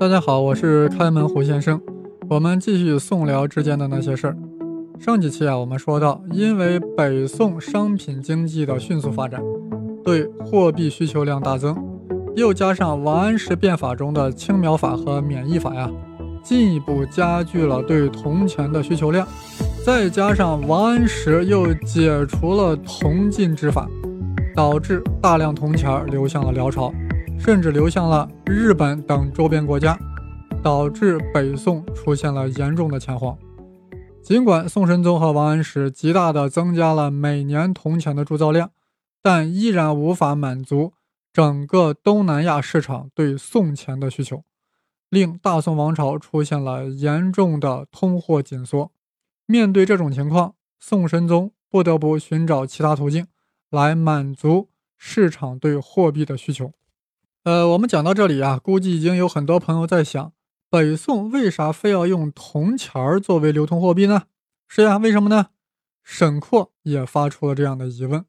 大家好，我是开门胡先生。我们继续宋辽之间的那些事儿。上几期啊，我们说到，因为北宋商品经济的迅速发展，对货币需求量大增，又加上王安石变法中的青苗法和免役法呀，进一步加剧了对铜钱的需求量。再加上王安石又解除了铜禁之法，导致大量铜钱流向了辽朝，甚至流向了日本等周边国家。导致北宋出现了严重的钱荒。尽管宋神宗和王安石极大地增加了每年铜钱的铸造量，但依然无法满足整个东南亚市场对宋钱的需求，令大宋王朝出现了严重的通货紧缩。面对这种情况，宋神宗不得不寻找其他途径来满足市场对货币的需求。呃，我们讲到这里啊，估计已经有很多朋友在想。北宋为啥非要用铜钱儿作为流通货币呢？是呀，为什么呢？沈括也发出了这样的疑问。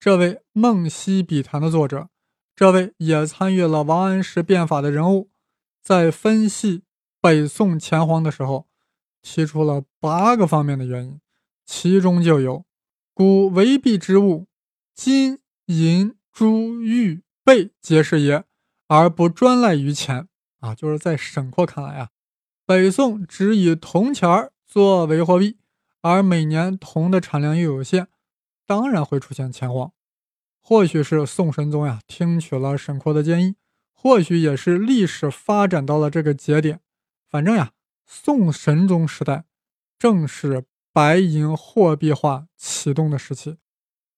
这位《梦溪笔谈》的作者，这位也参与了王安石变法的人物，在分析北宋钱荒的时候，提出了八个方面的原因，其中就有：古为币之物，金银珠玉贝皆是也，而不专赖于钱。啊，就是在沈括看来啊，北宋只以铜钱儿作为货币，而每年铜的产量又有限，当然会出现钱荒。或许是宋神宗呀听取了沈括的建议，或许也是历史发展到了这个节点。反正呀，宋神宗时代正是白银货币化启动的时期。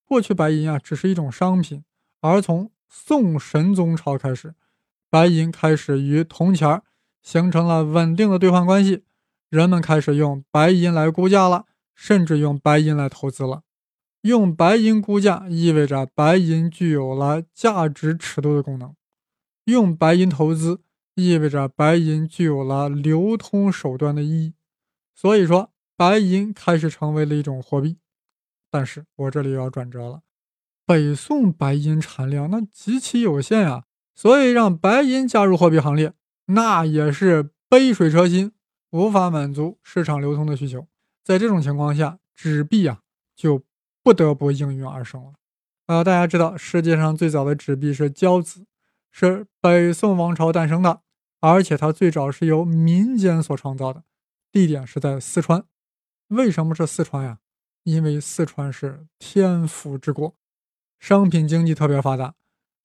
过去白银啊只是一种商品，而从宋神宗朝开始。白银开始与铜钱儿形成了稳定的兑换关系，人们开始用白银来估价了，甚至用白银来投资了。用白银估价意味着白银具有了价值尺度的功能；用白银投资意味着白银具有了流通手段的意义。所以说，白银开始成为了一种货币。但是我这里要转折了，北宋白银产量那极其有限呀。所以，让白银加入货币行列，那也是杯水车薪，无法满足市场流通的需求。在这种情况下，纸币啊就不得不应运而生了。呃，大家知道，世界上最早的纸币是交子，是北宋王朝诞生的，而且它最早是由民间所创造的，地点是在四川。为什么是四川呀？因为四川是天府之国，商品经济特别发达，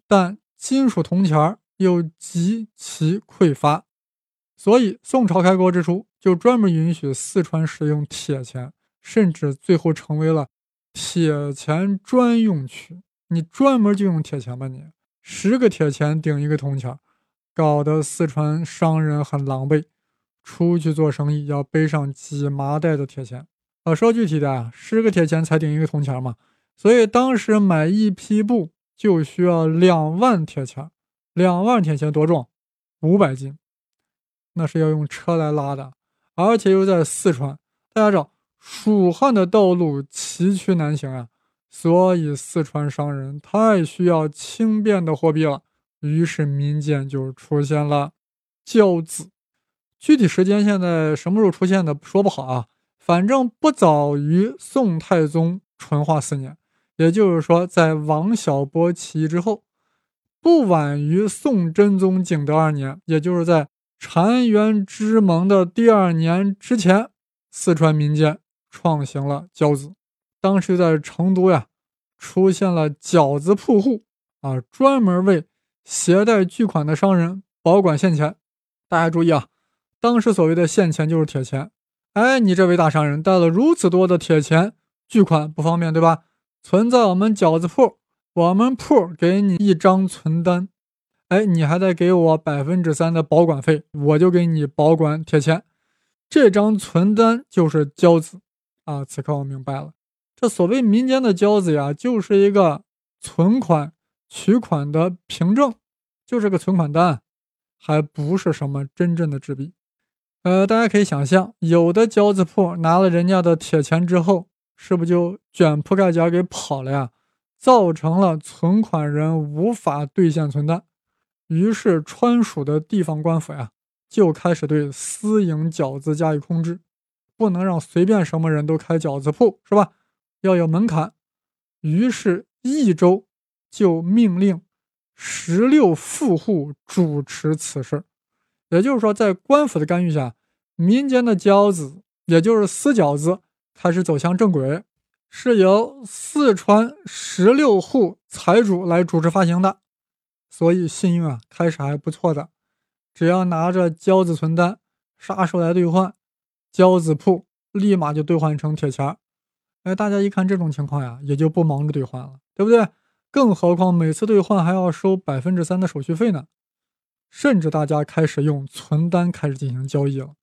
但。金属铜钱又极其匮乏，所以宋朝开国之初就专门允许四川使用铁钱，甚至最后成为了铁钱专用区。你专门就用铁钱吧，你十个铁钱顶一个铜钱，搞得四川商人很狼狈，出去做生意要背上几麻袋的铁钱。啊，说具体的啊，十个铁钱才顶一个铜钱嘛，所以当时买一批布。就需要两万铁钱，两万铁钱多重？五百斤，那是要用车来拉的，而且又在四川。大家知道，蜀汉的道路崎岖难行啊，所以四川商人太需要轻便的货币了。于是民间就出现了交子，具体时间现在什么时候出现的说不好啊，反正不早于宋太宗淳化四年。也就是说，在王小波起义之后，不晚于宋真宗景德二年，也就是在澶渊之盟的第二年之前，四川民间创行了交子。当时在成都呀，出现了饺子铺户啊，专门为携带巨款的商人保管现钱。大家注意啊，当时所谓的现钱就是铁钱。哎，你这位大商人带了如此多的铁钱巨款，不方便对吧？存在我们饺子铺，我们铺给你一张存单，哎，你还得给我百分之三的保管费，我就给你保管铁钱。这张存单就是交子啊！此刻我明白了，这所谓民间的交子呀，就是一个存款取款的凭证，就是个存款单，还不是什么真正的纸币。呃，大家可以想象，有的交子铺拿了人家的铁钱之后。是不是就卷铺盖卷给跑了呀？造成了存款人无法兑现存单，于是川蜀的地方官府呀，就开始对私营饺子加以控制，不能让随便什么人都开饺子铺，是吧？要有门槛。于是益州就命令十六富户主持此事，也就是说，在官府的干预下，民间的饺子，也就是私饺子，开始走向正轨，是由四川十六户财主来主持发行的，所以信用啊，开始还不错的。只要拿着交子存单，啥时候来兑换，交子铺立马就兑换成铁钱儿。哎，大家一看这种情况呀，也就不忙着兑换了，对不对？更何况每次兑换还要收百分之三的手续费呢。甚至大家开始用存单开始进行交易了。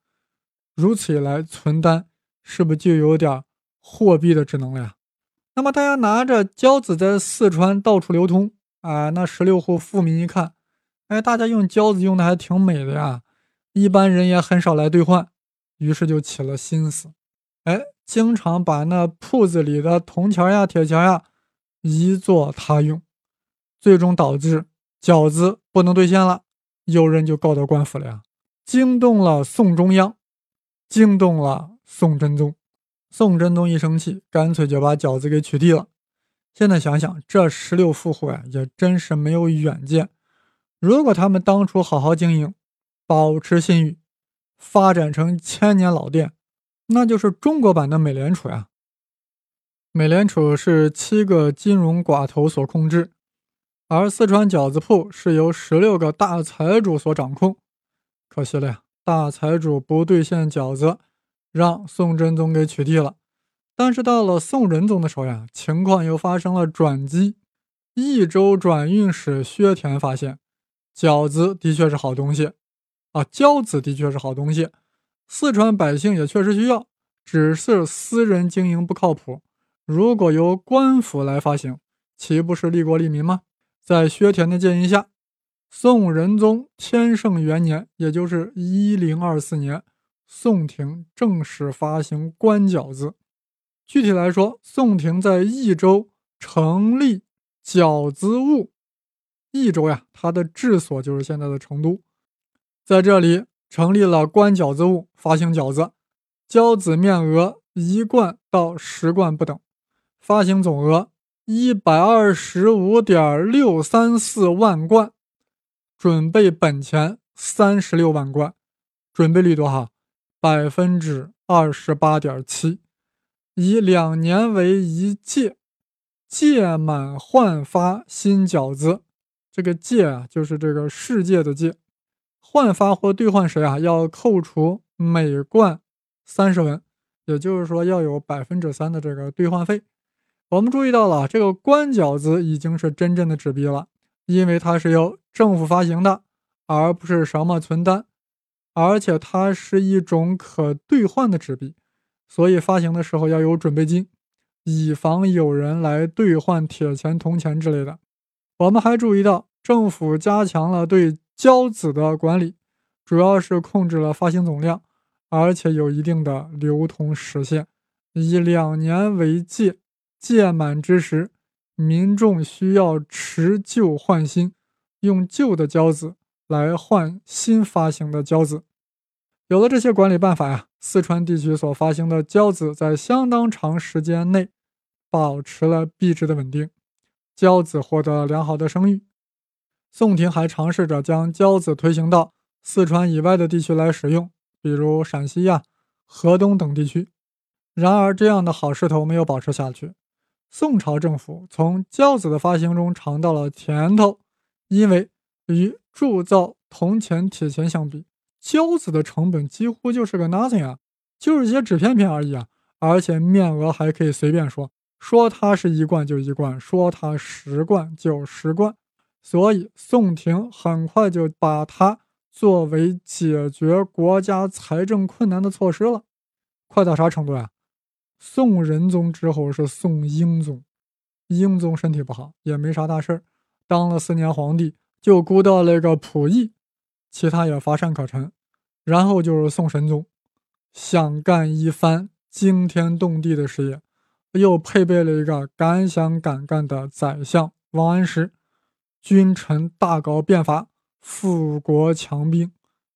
如此一来，存单是不是就有点货币的职能了呀？那么大家拿着交子在四川到处流通啊，那十六户富民一看。哎，大家用交子用的还挺美的呀，一般人也很少来兑换，于是就起了心思，哎，经常把那铺子里的铜钱呀、铁钱呀移作他用，最终导致饺子不能兑现了，有人就告到官府了呀，惊动了宋中央，惊动了宋真宗，宋真宗一生气，干脆就把饺子给取缔了。现在想想，这十六富户呀，也真是没有远见。如果他们当初好好经营，保持信誉，发展成千年老店，那就是中国版的美联储呀。美联储是七个金融寡头所控制，而四川饺子铺是由十六个大财主所掌控。可惜了呀，大财主不兑现饺子，让宋真宗给取缔了。但是到了宋仁宗的时候呀，情况又发生了转机。益州转运使薛田发现。饺子的确是好东西，啊，饺子的确是好东西，四川百姓也确实需要，只是私人经营不靠谱。如果由官府来发行，岂不是利国利民吗？在薛田的建议下，宋仁宗天圣元年，也就是一零二四年，宋廷正式发行官饺子。具体来说，宋廷在益州成立饺子务。益州呀，它的治所就是现在的成都，在这里成立了官饺子务，发行饺子，交子面额一贯到十贯不等，发行总额一百二十五点六三四万贯，准备本钱三十六万贯，准备率多少？百分之二十八点七，以两年为一届，届满换发新饺子。这个届啊，就是这个世界的届，换发或兑换时啊，要扣除每贯三十文，也就是说要有百分之三的这个兑换费。我们注意到了，这个官饺子已经是真正的纸币了，因为它是由政府发行的，而不是什么存单，而且它是一种可兑换的纸币，所以发行的时候要有准备金，以防有人来兑换铁钱、铜钱之类的。我们还注意到。政府加强了对交子的管理，主要是控制了发行总量，而且有一定的流通时限，以两年为界，届满之时，民众需要持旧换新，用旧的交子来换新发行的交子。有了这些管理办法呀，四川地区所发行的交子在相当长时间内保持了币值的稳定，交子获得良好的声誉。宋廷还尝试着将交子推行到四川以外的地区来使用，比如陕西呀、河东等地区。然而，这样的好势头没有保持下去。宋朝政府从交子的发行中尝到了甜头，因为与铸造铜钱、铁钱相比，交子的成本几乎就是个 nothing 啊，就是些纸片片而已啊，而且面额还可以随便说，说它是一贯就一贯，说它十贯就十贯。所以，宋廷很快就把它作为解决国家财政困难的措施了。快到啥程度呀？宋仁宗之后是宋英宗，英宗身体不好，也没啥大事儿，当了四年皇帝，就估到了个溥仪，其他也乏善可陈。然后就是宋神宗，想干一番惊天动地的事业，又配备了一个敢想敢干的宰相王安石。君臣大搞变法，富国强兵，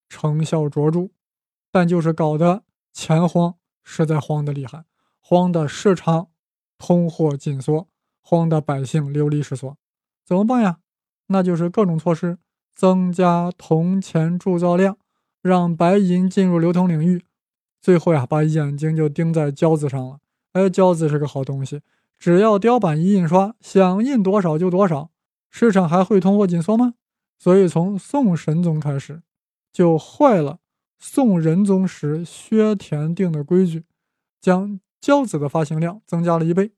成效卓著，但就是搞得钱荒，实在荒的厉害，荒的市场通货紧缩，荒的百姓流离失所。怎么办呀？那就是各种措施，增加铜钱铸造量，让白银进入流通领域。最后呀，把眼睛就盯在交子上了。哎，交子是个好东西，只要雕版一印刷，想印多少就多少。市场还会通货紧缩吗？所以从宋神宗开始，就坏了宋仁宗时薛田定的规矩，将交子的发行量增加了一倍。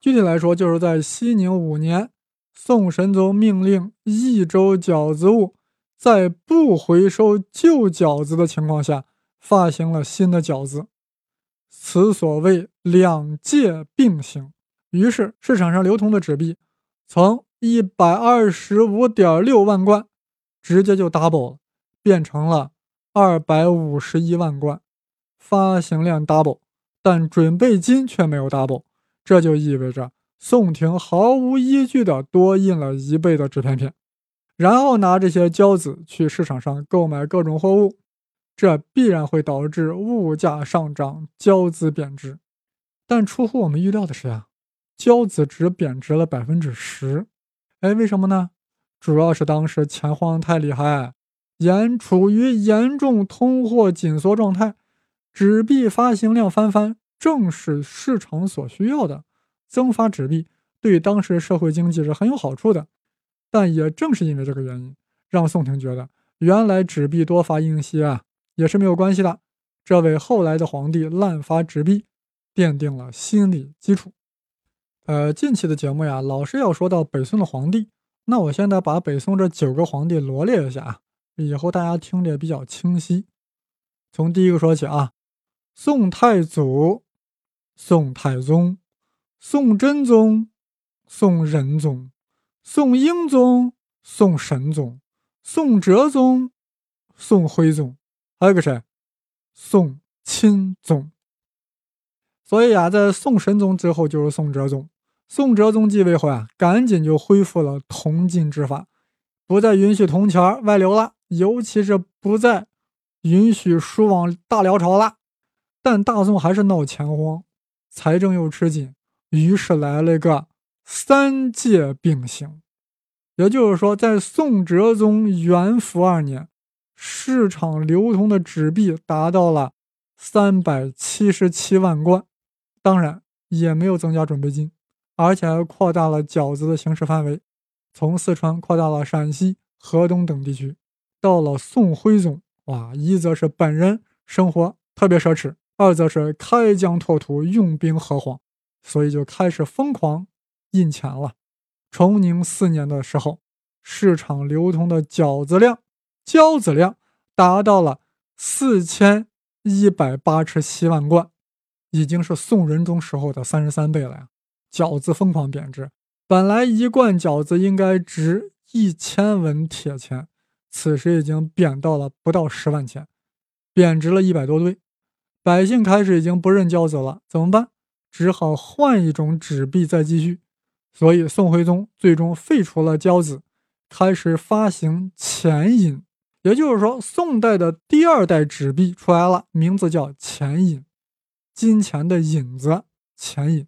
具体来说，就是在熙宁五年。宋神宗命令益州饺子务在不回收旧饺子的情况下发行了新的饺子，此所谓两届并行。于是市场上流通的纸币从一百二十五点六万贯直接就 double 了，变成了二百五十一万贯。发行量 double，但准备金却没有 double，这就意味着。宋廷毫无依据地多印了一倍的纸片片，然后拿这些胶子去市场上购买各种货物，这必然会导致物价上涨，胶子贬值。但出乎我们预料的是呀，胶子只贬值了百分之十。哎，为什么呢？主要是当时钱荒太厉害，严处于严重通货紧缩状态，纸币发行量翻番，正是市场所需要的。增发纸币对当时社会经济是很有好处的，但也正是因为这个原因，让宋廷觉得原来纸币多发印些啊也是没有关系的，这为后来的皇帝滥发纸币奠定了心理基础。呃，近期的节目呀，老是要说到北宋的皇帝，那我现在把北宋这九个皇帝罗列一下啊，以后大家听着也比较清晰。从第一个说起啊，宋太祖、宋太宗。宋真宗、宋仁宗、宋英宗、宋神宗、宋哲宗、宋徽宗，还有个谁？宋钦宗。所以啊，在宋神宗之后就是宋哲宗。宋哲宗继位后啊，赶紧就恢复了铜禁之法，不再允许铜钱外流了，尤其是不再允许输往大辽朝了。但大宋还是闹钱荒，财政又吃紧。于是来了个三界并行，也就是说，在宋哲宗元符二年，市场流通的纸币达到了三百七十七万贯，当然也没有增加准备金，而且还扩大了饺子的行驶范围，从四川扩大了陕西、河东等地区。到了宋徽宗，哇，一则是本人生活特别奢侈，二则是开疆拓土，用兵何荒。所以就开始疯狂印钱了。崇宁四年的时候，市场流通的饺子量、交子量达到了四千一百八十七万贯，已经是宋仁宗时候的三十三倍了呀！饺子疯狂贬值，本来一贯饺子应该值一千文铁钱，此时已经贬到了不到十万钱，贬值了一百多倍。百姓开始已经不认交子了，怎么办？只好换一种纸币再继续，所以宋徽宗最终废除了交子，开始发行钱银。也就是说，宋代的第二代纸币出来了，名字叫钱银，金钱的银子，钱银。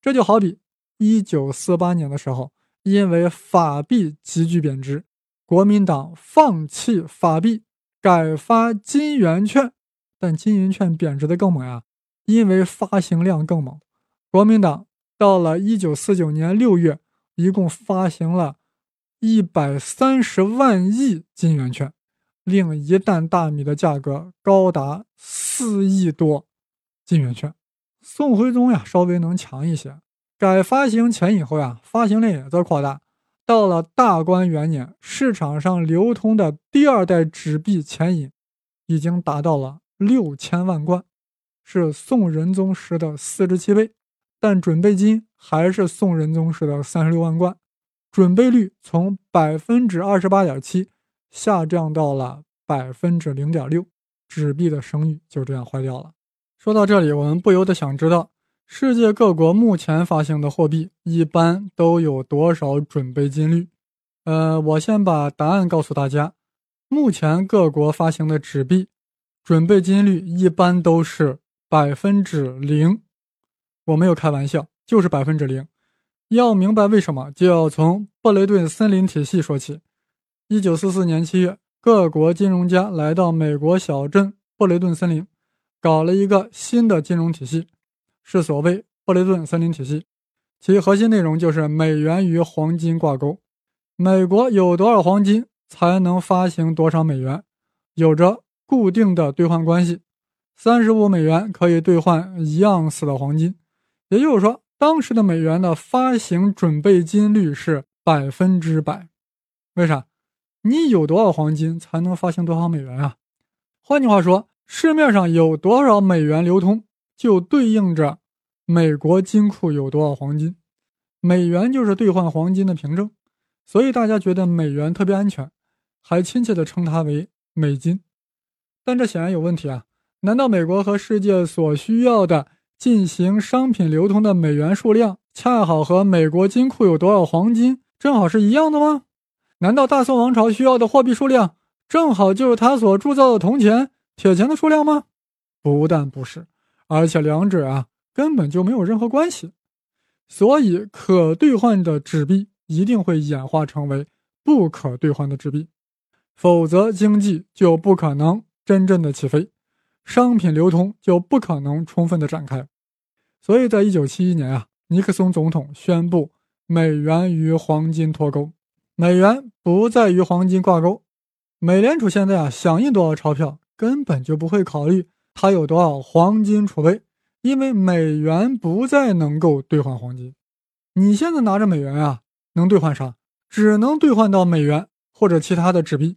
这就好比一九四八年的时候，因为法币急剧贬值，国民党放弃法币，改发金圆券，但金圆券贬值的更猛呀。因为发行量更猛，国民党到了一九四九年六月，一共发行了一百三十万亿金圆券，令一担大米的价格高达四亿多金圆券。宋徽宗呀，稍微能强一些，改发行钱以后呀，发行量也在扩大。到了大观元年，市场上流通的第二代纸币钱银已经达到了六千万贯。是宋仁宗时的四十七倍，但准备金还是宋仁宗时的三十六万贯，准备率从百分之二十八点七下降到了百分之零点六，纸币的声誉就这样坏掉了。说到这里，我们不由得想知道，世界各国目前发行的货币一般都有多少准备金率？呃，我先把答案告诉大家，目前各国发行的纸币准备金率一般都是百分之零，我没有开玩笑，就是百分之零。要明白为什么，就要从布雷顿森林体系说起。一九四四年七月，各国金融家来到美国小镇布雷顿森林，搞了一个新的金融体系，是所谓布雷顿森林体系。其核心内容就是美元与黄金挂钩，美国有多少黄金才能发行多少美元，有着固定的兑换关系。三十五美元可以兑换一盎司的黄金，也就是说。当时的美元的发行准备金率是百分之百，为啥？你有多少黄金才能发行多少美元啊？换句话说，市面上有多少美元流通，就对应着美国金库有多少黄金。美元就是兑换黄金的凭证，所以大家觉得美元特别安全，还亲切地称它为美金。但这显然有问题啊！难道美国和世界所需要的？进行商品流通的美元数量恰好和美国金库有多少黄金正好是一样的吗？难道大宋王朝需要的货币数量正好就是他所铸造的铜钱、铁钱的数量吗？不但不是，而且两者啊根本就没有任何关系。所以，可兑换的纸币一定会演化成为不可兑换的纸币，否则经济就不可能真正的起飞。商品流通就不可能充分的展开，所以在一九七一年啊，尼克松总统宣布美元与黄金脱钩，美元不再与黄金挂钩。美联储现在啊想印多少钞票，根本就不会考虑它有多少黄金储备，因为美元不再能够兑换黄金。你现在拿着美元啊，能兑换啥？只能兑换到美元或者其他的纸币，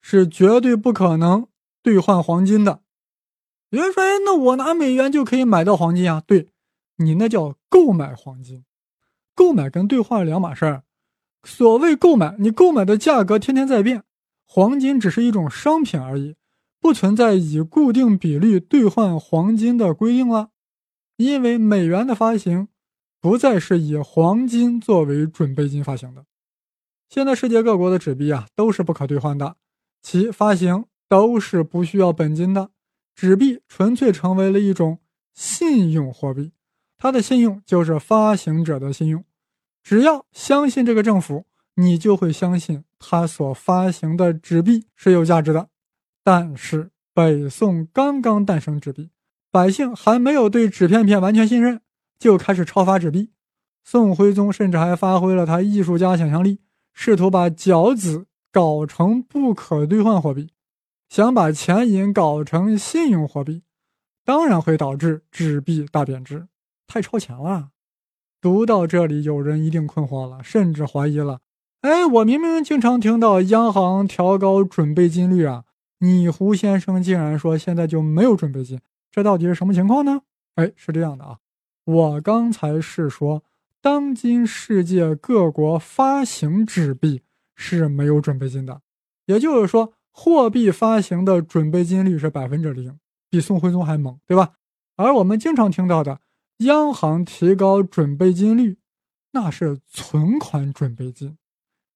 是绝对不可能兑换黄金的。有人说：“哎，那我拿美元就可以买到黄金啊？”对，你那叫购买黄金，购买跟兑换两码事儿。所谓购买，你购买的价格天天在变，黄金只是一种商品而已，不存在以固定比率兑换黄金的规定了。因为美元的发行不再是以黄金作为准备金发行的。现在世界各国的纸币啊都是不可兑换的，其发行都是不需要本金的。纸币纯粹成为了一种信用货币，它的信用就是发行者的信用。只要相信这个政府，你就会相信他所发行的纸币是有价值的。但是北宋刚刚诞生纸币，百姓还没有对纸片片完全信任，就开始超发纸币。宋徽宗甚至还发挥了他艺术家想象力，试图把饺子搞成不可兑换货币。想把钱银搞成信用货币，当然会导致纸币大贬值，太超前了。读到这里，有人一定困惑了，甚至怀疑了：哎，我明明经常听到央行调高准备金率啊，你胡先生竟然说现在就没有准备金，这到底是什么情况呢？哎，是这样的啊，我刚才是说，当今世界各国发行纸币是没有准备金的，也就是说。货币发行的准备金率是百分之零，比宋徽宗还猛，对吧？而我们经常听到的央行提高准备金率，那是存款准备金，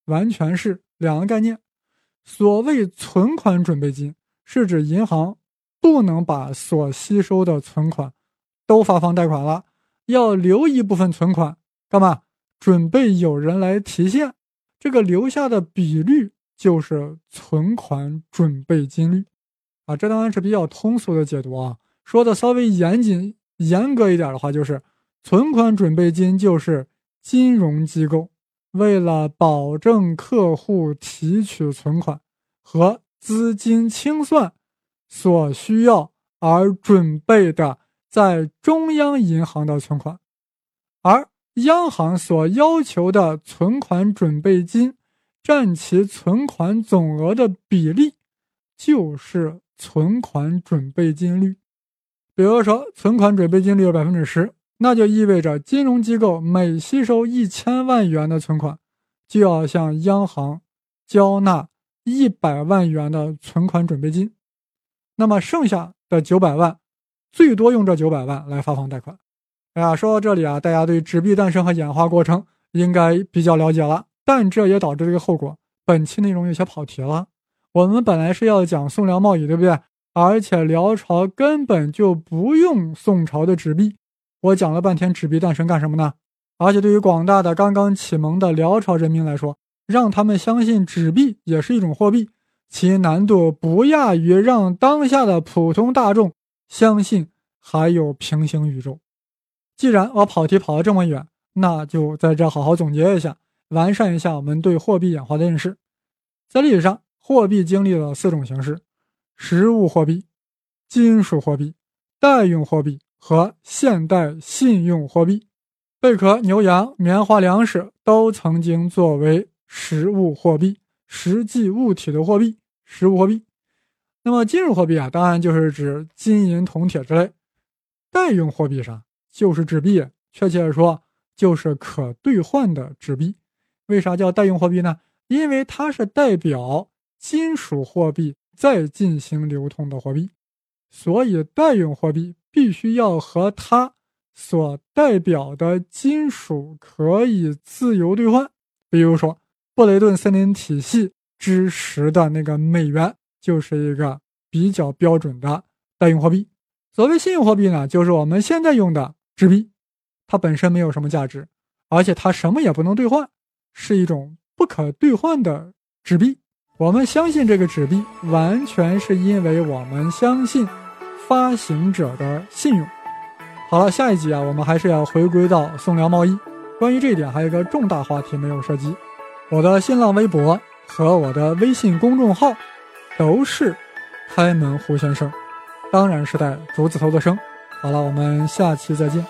完全是两个概念。所谓存款准备金，是指银行不能把所吸收的存款都发放贷款了，要留一部分存款，干嘛？准备有人来提现，这个留下的比率。就是存款准备金率，啊，这当然是比较通俗的解读啊。说的稍微严谨、严格一点的话，就是存款准备金就是金融机构为了保证客户提取存款和资金清算所需要而准备的在中央银行的存款，而央行所要求的存款准备金。占其存款总额的比例，就是存款准备金率。比如说，存款准备金率有百分之十，那就意味着金融机构每吸收一千万元的存款，就要向央行交纳一百万元的存款准备金。那么剩下的九百万，最多用这九百万来发放贷款。哎呀，说到这里啊，大家对纸币诞生和演化过程应该比较了解了。但这也导致这个后果。本期内容有些跑题了，我们本来是要讲宋辽贸易，对不对？而且辽朝根本就不用宋朝的纸币，我讲了半天纸币诞生干什么呢？而且对于广大的刚刚启蒙的辽朝人民来说，让他们相信纸币也是一种货币，其难度不亚于让当下的普通大众相信还有平行宇宙。既然我跑题跑了这么远，那就在这好好总结一下，完善一下我们对货币演化的认识。在历史上，货币经历了四种形式。实物货币、金属货币、代用货币和现代信用货币，贝壳、牛羊、棉花、粮食都曾经作为实物货币、实际物体的货币、实物货币。那么金属货币啊，当然就是指金银铜铁之类。代用货币啥？就是纸币，确切的说，就是可兑换的纸币。为啥叫代用货币呢？因为它是代表金属货币。再进行流通的货币，所以代用货币必须要和它所代表的金属可以自由兑换。比如说，布雷顿森林体系之时的那个美元就是一个比较标准的代用货币。所谓信用货币呢，就是我们现在用的纸币，它本身没有什么价值，而且它什么也不能兑换，是一种不可兑换的纸币。我们相信这个纸币，完全是因为我们相信发行者的信用。好了，下一集啊，我们还是要回归到宋辽贸易。关于这一点，还有一个重大话题没有涉及。我的新浪微博和我的微信公众号都是开门胡先生，当然是带竹字头的生。好了，我们下期再见。